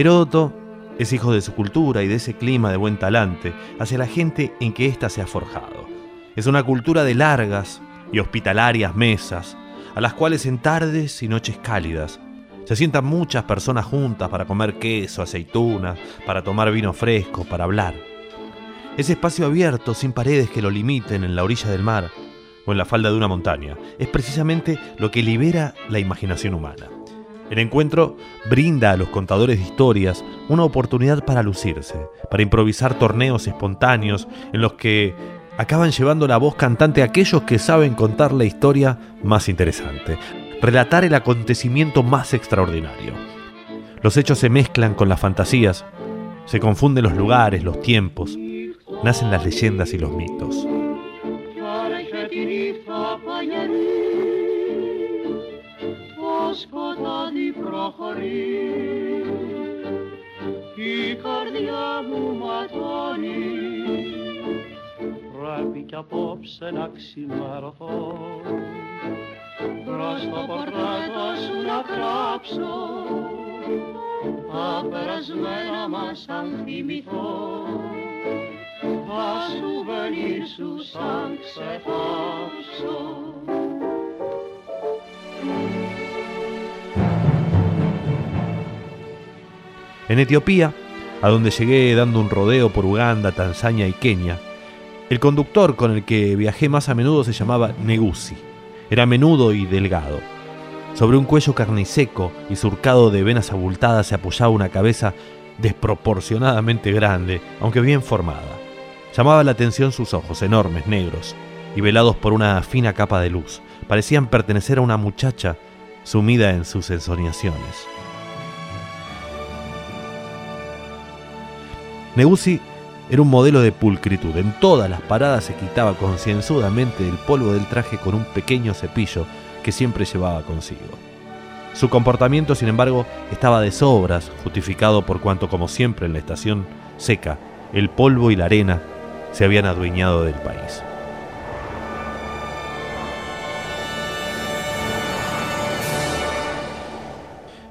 Heródoto es hijo de su cultura y de ese clima de buen talante hacia la gente en que ésta se ha forjado. Es una cultura de largas y hospitalarias mesas, a las cuales en tardes y noches cálidas se sientan muchas personas juntas para comer queso, aceitunas, para tomar vino fresco, para hablar. Ese espacio abierto, sin paredes que lo limiten en la orilla del mar o en la falda de una montaña, es precisamente lo que libera la imaginación humana. El encuentro brinda a los contadores de historias una oportunidad para lucirse, para improvisar torneos espontáneos en los que acaban llevando la voz cantante a aquellos que saben contar la historia más interesante, relatar el acontecimiento más extraordinario. Los hechos se mezclan con las fantasías, se confunden los lugares, los tiempos, nacen las leyendas y los mitos. Σκοτάδι προχωρεί. Η καρδιά μου ματώνει. Πρέπει κι απόψε να ξημερωθώ. Προς το πορτρέτο σου να γράψω τα περασμένα μας αν θυμηθώ. Τα σουβενίρ σου σαν ξεθάψω En Etiopía, a donde llegué dando un rodeo por Uganda, Tanzania y Kenia, el conductor con el que viajé más a menudo se llamaba Negusi. Era menudo y delgado. Sobre un cuello carniseco y surcado de venas abultadas se apoyaba una cabeza desproporcionadamente grande, aunque bien formada. Llamaba la atención sus ojos, enormes, negros, y velados por una fina capa de luz. Parecían pertenecer a una muchacha sumida en sus ensoñaciones. Negusi era un modelo de pulcritud. En todas las paradas se quitaba concienzudamente el polvo del traje con un pequeño cepillo que siempre llevaba consigo. Su comportamiento, sin embargo, estaba de sobras, justificado por cuanto, como siempre en la estación seca, el polvo y la arena se habían adueñado del país.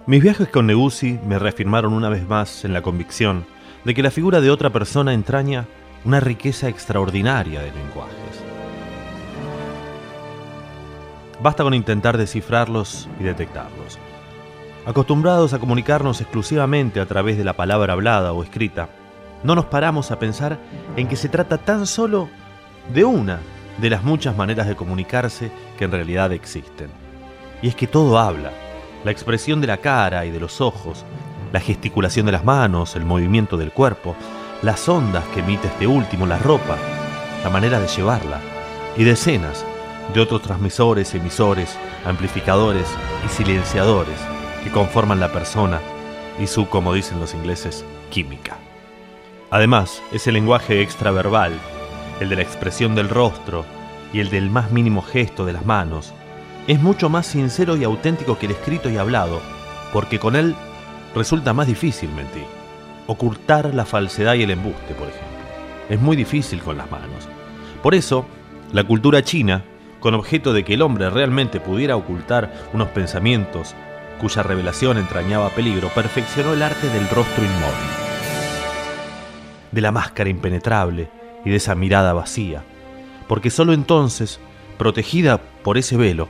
Mis viajes con Negusi me reafirmaron una vez más en la convicción de que la figura de otra persona entraña una riqueza extraordinaria de lenguajes. Basta con intentar descifrarlos y detectarlos. Acostumbrados a comunicarnos exclusivamente a través de la palabra hablada o escrita, no nos paramos a pensar en que se trata tan solo de una de las muchas maneras de comunicarse que en realidad existen. Y es que todo habla. La expresión de la cara y de los ojos, la gesticulación de las manos, el movimiento del cuerpo, las ondas que emite este último, la ropa, la manera de llevarla, y decenas de otros transmisores, emisores, amplificadores y silenciadores que conforman la persona y su, como dicen los ingleses, química. Además, ese lenguaje extraverbal, el de la expresión del rostro y el del más mínimo gesto de las manos, es mucho más sincero y auténtico que el escrito y hablado, porque con él resulta más difícil mentir. Ocultar la falsedad y el embuste, por ejemplo. Es muy difícil con las manos. Por eso, la cultura china, con objeto de que el hombre realmente pudiera ocultar unos pensamientos cuya revelación entrañaba peligro, perfeccionó el arte del rostro inmóvil, de la máscara impenetrable y de esa mirada vacía, porque sólo entonces, protegida por ese velo,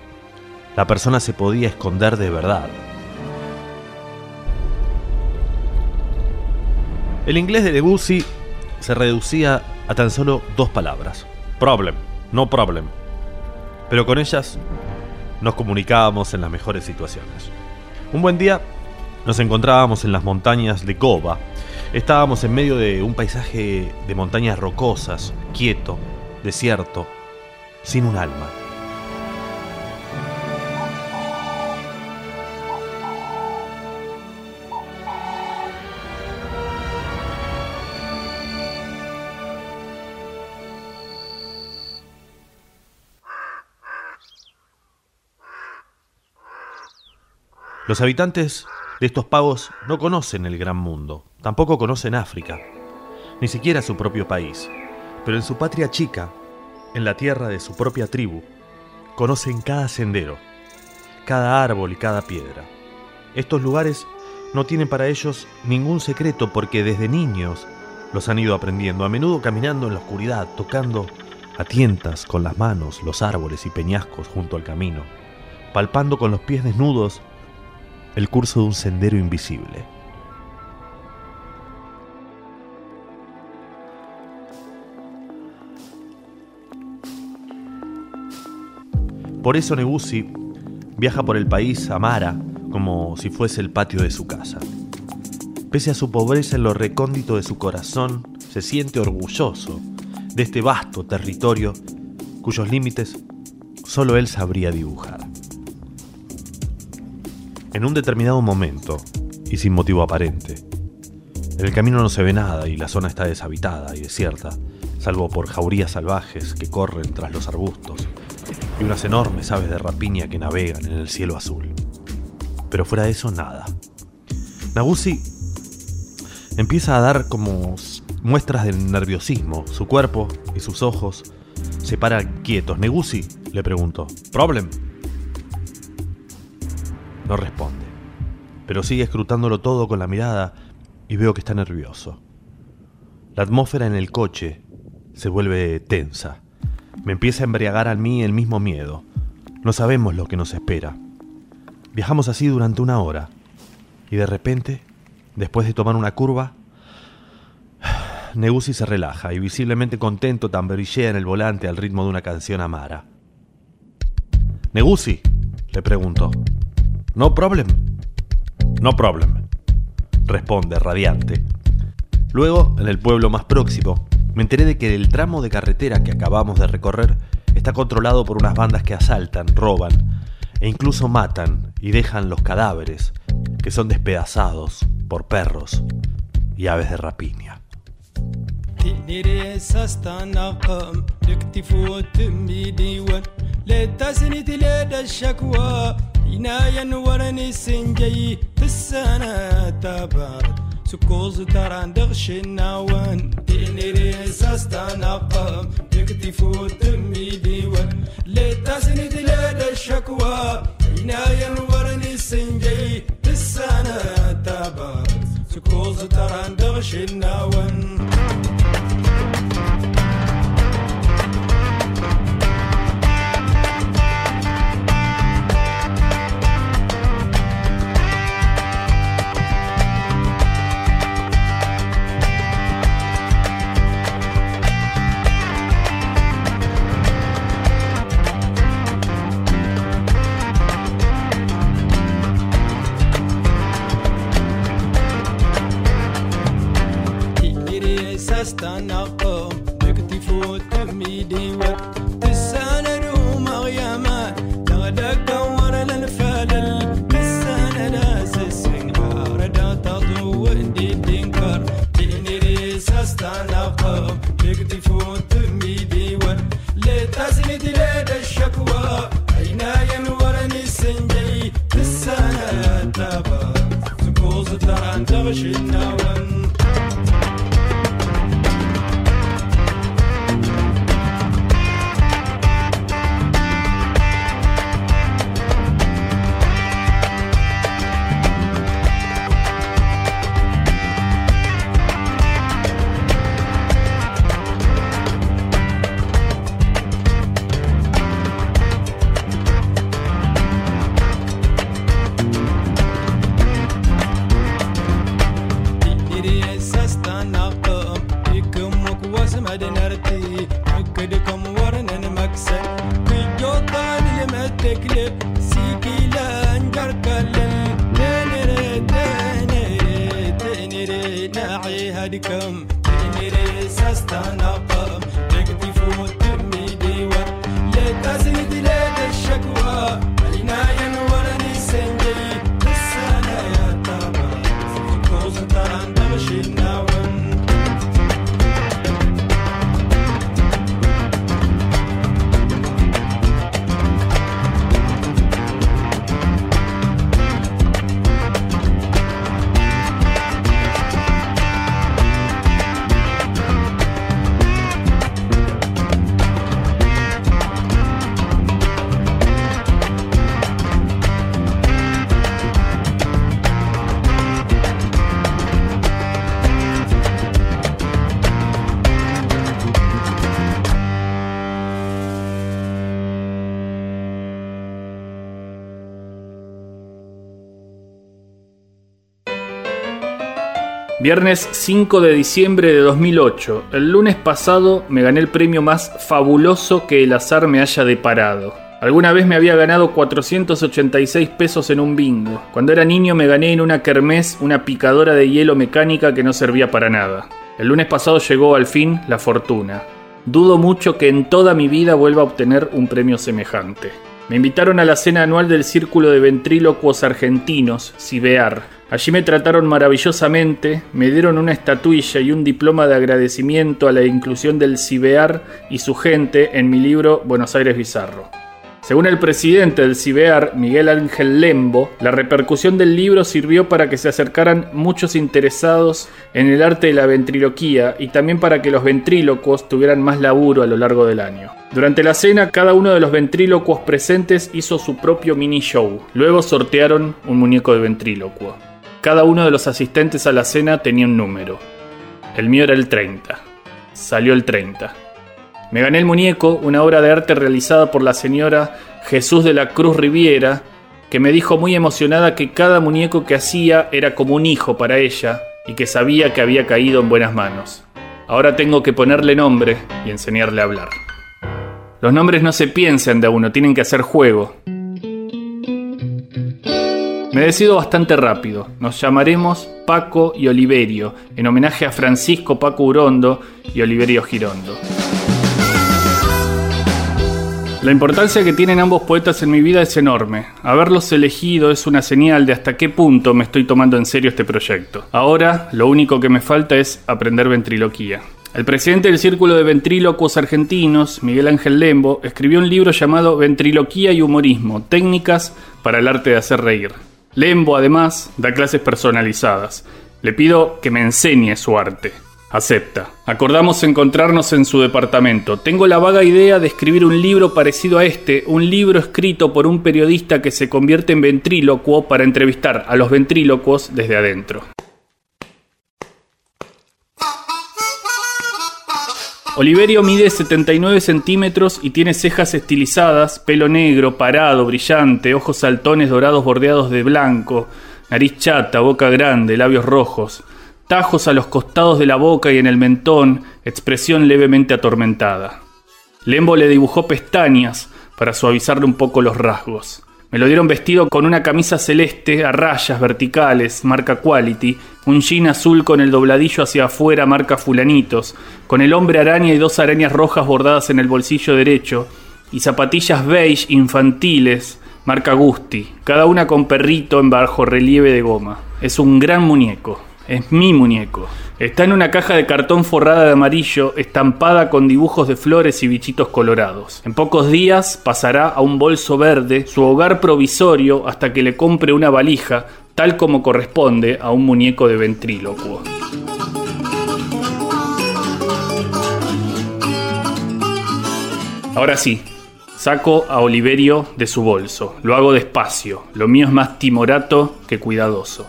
la persona se podía esconder de verdad. El inglés de Debussy se reducía a tan solo dos palabras. Problem, no problem. Pero con ellas nos comunicábamos en las mejores situaciones. Un buen día nos encontrábamos en las montañas de Goba. Estábamos en medio de un paisaje de montañas rocosas, quieto, desierto, sin un alma. Los habitantes de estos pagos no conocen el gran mundo, tampoco conocen África, ni siquiera su propio país, pero en su patria chica, en la tierra de su propia tribu, conocen cada sendero, cada árbol y cada piedra. Estos lugares no tienen para ellos ningún secreto porque desde niños los han ido aprendiendo, a menudo caminando en la oscuridad, tocando a tientas con las manos los árboles y peñascos junto al camino, palpando con los pies desnudos el curso de un sendero invisible. Por eso Nebusi viaja por el país Amara como si fuese el patio de su casa. Pese a su pobreza en lo recóndito de su corazón, se siente orgulloso de este vasto territorio cuyos límites solo él sabría dibujar. En un determinado momento, y sin motivo aparente, en el camino no se ve nada y la zona está deshabitada y desierta, salvo por jaurías salvajes que corren tras los arbustos y unas enormes aves de rapiña que navegan en el cielo azul. Pero fuera de eso, nada. Nagusi empieza a dar como muestras de nerviosismo. Su cuerpo y sus ojos se paran quietos. Negusi le pregunto, ¿problem? No responde, pero sigue escrutándolo todo con la mirada y veo que está nervioso. La atmósfera en el coche se vuelve tensa. Me empieza a embriagar a mí el mismo miedo. No sabemos lo que nos espera. Viajamos así durante una hora y de repente, después de tomar una curva, Negusi se relaja y visiblemente contento tamborillea en el volante al ritmo de una canción amara. Negusi, le pregunto. No problem. No problem, responde radiante. Luego, en el pueblo más próximo, me enteré de que el tramo de carretera que acabamos de recorrer está controlado por unas bandas que asaltan, roban e incluso matan y dejan los cadáveres, que son despedazados por perros y aves de rapiña. تقدر سستنقم تكتف وتمي ديوان لا تسني تلاد الشكوى ينايا ورني سنجي في السنة تبارك سكوز تران دغش النوان ساستا سستنقم تكتف وتمي ديوان لا تسني تلاد الشكوى ينايا ورني سنجي في السنة تبارك سكوز تران دغش النوان استنقم. نكتي فوت تمي ديوت تسانا روم غياما تغدق دور للفلل تسانا ناس السنقار دا تضو اندي دينكر تيني ريس استنقم. نكتي فوت تمي ديوت لتزيد ليد الشكوى. أين ينورني السنجي تسانا تابا سكوز تران تغشي النوم Viernes 5 de diciembre de 2008. El lunes pasado me gané el premio más fabuloso que el azar me haya deparado. Alguna vez me había ganado 486 pesos en un bingo. Cuando era niño me gané en una kermés una picadora de hielo mecánica que no servía para nada. El lunes pasado llegó al fin la fortuna. Dudo mucho que en toda mi vida vuelva a obtener un premio semejante. Me invitaron a la cena anual del Círculo de Ventrílocuos Argentinos, CIBEAR. Allí me trataron maravillosamente, me dieron una estatuilla y un diploma de agradecimiento a la inclusión del CIBEAR y su gente en mi libro Buenos Aires Bizarro. Según el presidente del CIBEAR, Miguel Ángel Lembo, la repercusión del libro sirvió para que se acercaran muchos interesados en el arte de la ventriloquía y también para que los ventrílocos tuvieran más laburo a lo largo del año. Durante la cena, cada uno de los ventrílocos presentes hizo su propio mini show. Luego sortearon un muñeco de ventrílocuo. Cada uno de los asistentes a la cena tenía un número. El mío era el 30. Salió el 30. Me gané el muñeco, una obra de arte realizada por la señora Jesús de la Cruz Riviera, que me dijo muy emocionada que cada muñeco que hacía era como un hijo para ella y que sabía que había caído en buenas manos. Ahora tengo que ponerle nombre y enseñarle a hablar. Los nombres no se piensan de uno, tienen que hacer juego. Me decido bastante rápido. Nos llamaremos Paco y Oliverio, en homenaje a Francisco Paco Urondo y Oliverio Girondo. La importancia que tienen ambos poetas en mi vida es enorme. Haberlos elegido es una señal de hasta qué punto me estoy tomando en serio este proyecto. Ahora, lo único que me falta es aprender ventriloquía. El presidente del Círculo de Ventrílocuos Argentinos, Miguel Ángel Lembo, escribió un libro llamado Ventriloquía y Humorismo, técnicas para el arte de hacer reír. Lembo, además, da clases personalizadas. Le pido que me enseñe su arte. Acepta. Acordamos encontrarnos en su departamento. Tengo la vaga idea de escribir un libro parecido a este, un libro escrito por un periodista que se convierte en ventrílocuo para entrevistar a los ventrílocuos desde adentro. Oliverio mide 79 centímetros y tiene cejas estilizadas, pelo negro, parado, brillante, ojos saltones dorados bordeados de blanco, nariz chata, boca grande, labios rojos, tajos a los costados de la boca y en el mentón, expresión levemente atormentada. Lembo le dibujó pestañas para suavizarle un poco los rasgos. Me lo dieron vestido con una camisa celeste a rayas verticales, marca Quality, un jean azul con el dobladillo hacia afuera, marca Fulanitos, con el hombre araña y dos arañas rojas bordadas en el bolsillo derecho, y zapatillas beige infantiles, marca Gusti, cada una con perrito en bajo relieve de goma. Es un gran muñeco, es mi muñeco. Está en una caja de cartón forrada de amarillo, estampada con dibujos de flores y bichitos colorados. En pocos días pasará a un bolso verde, su hogar provisorio, hasta que le compre una valija, tal como corresponde a un muñeco de ventrílocuo. Ahora sí, saco a Oliverio de su bolso. Lo hago despacio. Lo mío es más timorato que cuidadoso.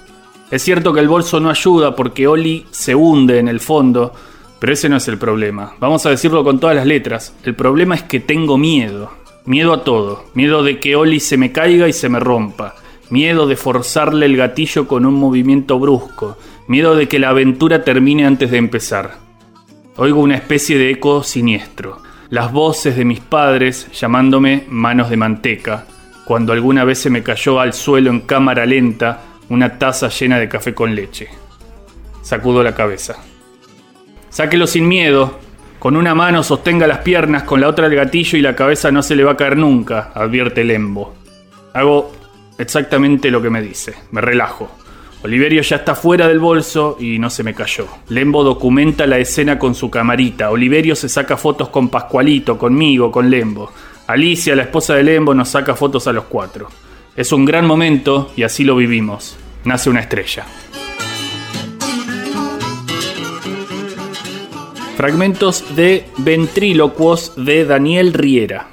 Es cierto que el bolso no ayuda porque Oli se hunde en el fondo, pero ese no es el problema. Vamos a decirlo con todas las letras. El problema es que tengo miedo. Miedo a todo. Miedo de que Oli se me caiga y se me rompa. Miedo de forzarle el gatillo con un movimiento brusco. Miedo de que la aventura termine antes de empezar. Oigo una especie de eco siniestro. Las voces de mis padres llamándome manos de manteca, cuando alguna vez se me cayó al suelo en cámara lenta una taza llena de café con leche. Sacudo la cabeza. Sáquelo sin miedo. Con una mano sostenga las piernas, con la otra el gatillo y la cabeza no se le va a caer nunca, advierte Lembo. Hago exactamente lo que me dice. Me relajo. Oliverio ya está fuera del bolso y no se me cayó. Lembo documenta la escena con su camarita. Oliverio se saca fotos con Pascualito, conmigo, con Lembo. Alicia, la esposa de Lembo, nos saca fotos a los cuatro. Es un gran momento y así lo vivimos. Nace una estrella. Fragmentos de Ventrílocuos de Daniel Riera.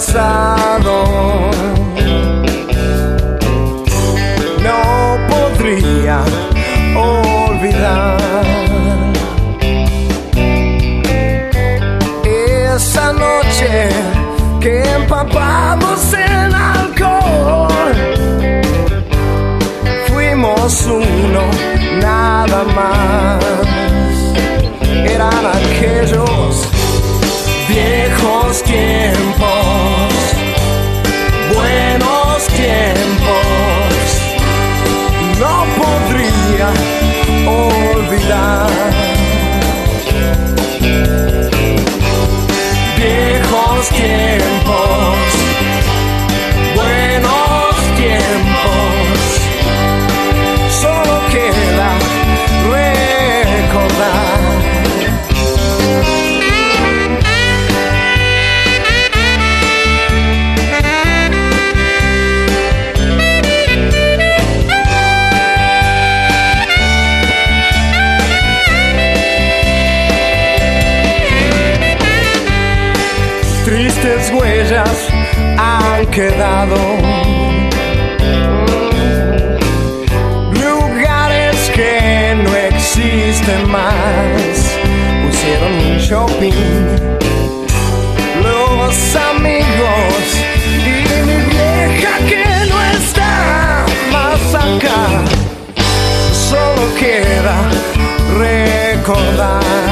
Pasado. No podría olvidar esa noche que empapamos en alcohol. Fuimos uno, nada más. Eran aquellos viejos tiempos, olvidar. Viejos tiempos, han quedado. Lugares que no existen más pusieron un shopping. Los amigos y mi vieja que no está más acá. Solo queda recordar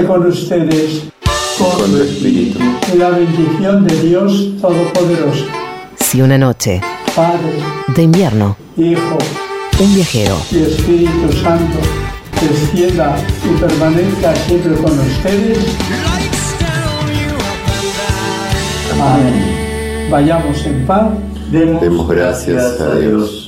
esté con ustedes. Con tu espíritu. Y la bendición de Dios Todopoderoso, Si una noche Padre, de invierno, Hijo un viajero y Espíritu Santo, descienda y permanezca siempre con ustedes. Amén. Vayamos en paz. Demos gracias a Dios.